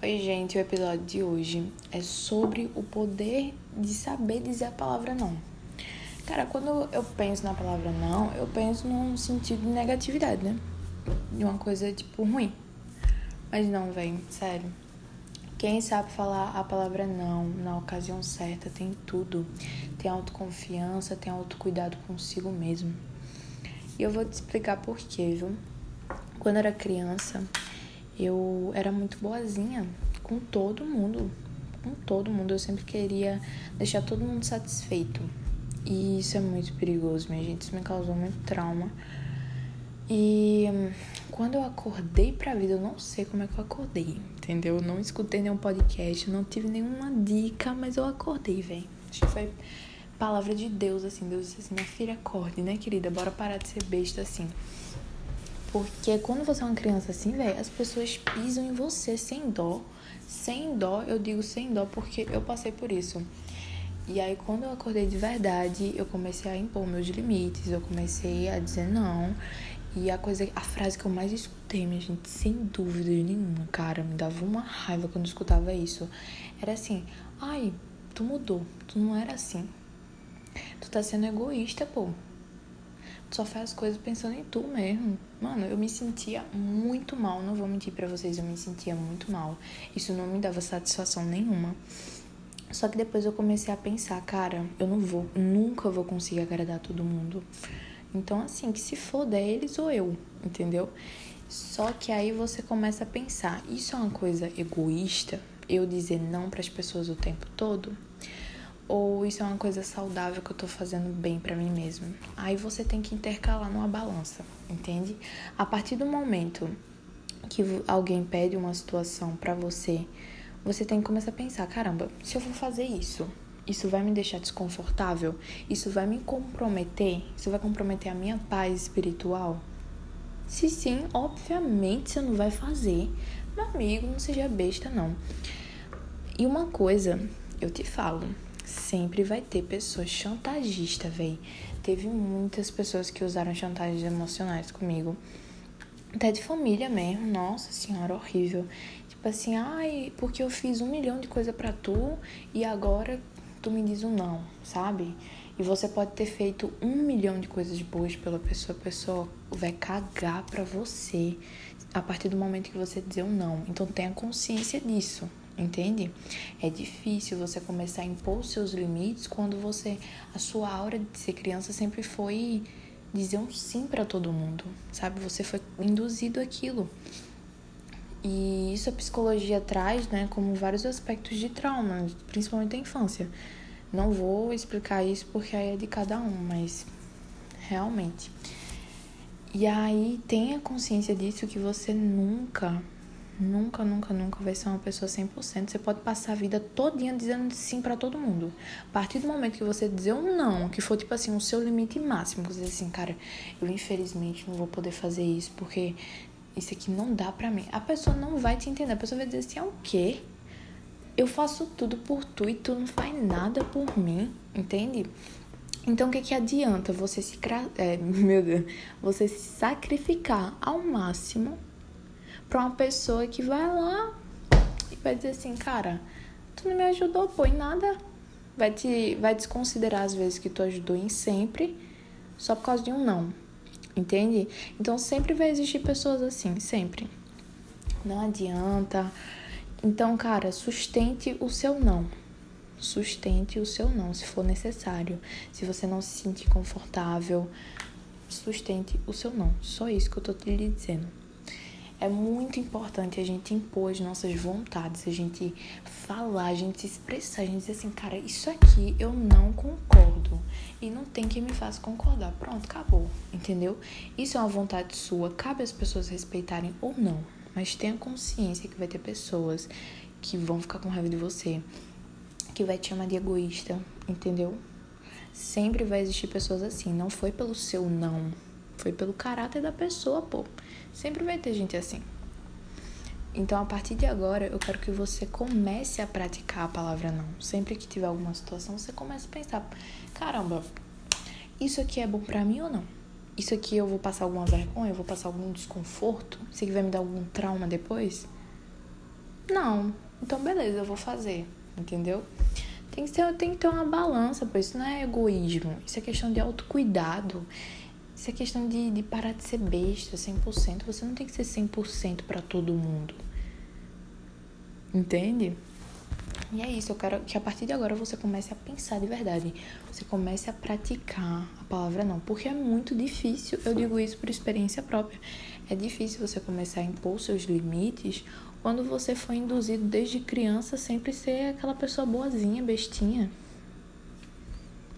Oi, gente, o episódio de hoje é sobre o poder de saber dizer a palavra não. Cara, quando eu penso na palavra não, eu penso num sentido de negatividade, né? De uma coisa tipo ruim. Mas não, velho, sério. Quem sabe falar a palavra não na ocasião certa tem tudo. Tem autoconfiança, tem autocuidado consigo mesmo. E eu vou te explicar por quê, viu? Quando eu era criança, eu era muito boazinha com todo mundo. Com todo mundo. Eu sempre queria deixar todo mundo satisfeito. E isso é muito perigoso, minha gente. Isso me causou muito trauma. E quando eu acordei pra vida, eu não sei como é que eu acordei, entendeu? Eu não escutei nenhum podcast, não tive nenhuma dica, mas eu acordei, velho. Acho que foi palavra de Deus, assim. Deus disse assim: minha filha, acorde, né, querida? Bora parar de ser besta assim. Porque quando você é uma criança assim, velho, as pessoas pisam em você sem dó. Sem dó, eu digo sem dó porque eu passei por isso. E aí, quando eu acordei de verdade, eu comecei a impor meus limites, eu comecei a dizer não. E a coisa, a frase que eu mais escutei, minha gente, sem dúvida nenhuma, cara, me dava uma raiva quando eu escutava isso. Era assim: ai, tu mudou, tu não era assim. Tu tá sendo egoísta, pô só faz as coisas pensando em tu mesmo. Mano, eu me sentia muito mal, não vou mentir para vocês, eu me sentia muito mal. Isso não me dava satisfação nenhuma. Só que depois eu comecei a pensar, cara, eu não vou, nunca vou conseguir agradar todo mundo. Então, assim, que se foda é eles ou eu, entendeu? Só que aí você começa a pensar, isso é uma coisa egoísta? Eu dizer não para as pessoas o tempo todo? Ou isso é uma coisa saudável que eu tô fazendo bem para mim mesmo. Aí você tem que intercalar numa balança, entende? A partir do momento que alguém pede uma situação para você, você tem que começar a pensar, caramba, se eu vou fazer isso, isso vai me deixar desconfortável? Isso vai me comprometer? Isso vai comprometer a minha paz espiritual? Se sim, obviamente você não vai fazer. Meu amigo, não seja besta não. E uma coisa, eu te falo, sempre vai ter pessoas chantagistas, véi. Teve muitas pessoas que usaram chantagens emocionais comigo. Até de família mesmo, nossa senhora, horrível. Tipo assim, ai, porque eu fiz um milhão de coisa para tu e agora tu me diz um não, sabe? E você pode ter feito um milhão de coisas boas pela pessoa, a pessoa vai cagar pra você a partir do momento que você dizer um não. Então tenha consciência disso, entende? É difícil você começar a impor seus limites quando você a sua aura de ser criança sempre foi dizer um sim para todo mundo, sabe? Você foi induzido aquilo. E isso a psicologia traz, né, como vários aspectos de trauma, principalmente da infância. Não vou explicar isso porque aí é de cada um, mas realmente. E aí tenha consciência disso que você nunca Nunca, nunca, nunca vai ser uma pessoa 100%. Você pode passar a vida todinha dizendo sim para todo mundo. A partir do momento que você dizer um não, que for tipo assim, o seu limite máximo, você dizer assim, cara, eu infelizmente não vou poder fazer isso porque isso aqui não dá pra mim. A pessoa não vai te entender. A pessoa vai dizer assim, é o quê? Eu faço tudo por tu e tu não faz nada por mim, entende? Então, o que, que adianta você se, é, meu Deus, você se sacrificar ao máximo pra uma pessoa que vai lá e vai dizer assim, cara, tu não me ajudou, pô, em nada. Vai te vai desconsiderar às vezes que tu ajudou em sempre só por causa de um não. Entende? Então sempre vai existir pessoas assim, sempre. Não adianta. Então, cara, sustente o seu não. Sustente o seu não, se for necessário. Se você não se sentir confortável, sustente o seu não. Só isso que eu tô te dizendo. É muito importante a gente impor as nossas vontades, a gente falar, a gente se expressar, a gente dizer assim, cara, isso aqui eu não concordo. E não tem quem me faça concordar. Pronto, acabou. Entendeu? Isso é uma vontade sua. Cabe as pessoas respeitarem ou não. Mas tenha consciência que vai ter pessoas que vão ficar com raiva de você, que vai te chamar de egoísta, entendeu? Sempre vai existir pessoas assim. Não foi pelo seu não foi pelo caráter da pessoa, pô. Sempre vai ter gente assim. Então, a partir de agora, eu quero que você comece a praticar a palavra não. Sempre que tiver alguma situação, você comece a pensar: caramba, isso aqui é bom pra mim ou não? Isso aqui eu vou passar alguma vergonha, eu vou passar algum desconforto? Isso aqui vai me dar algum trauma depois? Não. Então, beleza, eu vou fazer. Entendeu? Tem que, ter, tem que ter uma balança, pois isso não é egoísmo. Isso é questão de autocuidado. É questão de, de parar de ser besta 100%. Você não tem que ser 100% para todo mundo. Entende? E é isso, eu quero que a partir de agora você comece a pensar de verdade. Você comece a praticar a palavra não. Porque é muito difícil, eu digo isso por experiência própria. É difícil você começar a impor seus limites quando você foi induzido desde criança a sempre ser aquela pessoa boazinha, bestinha.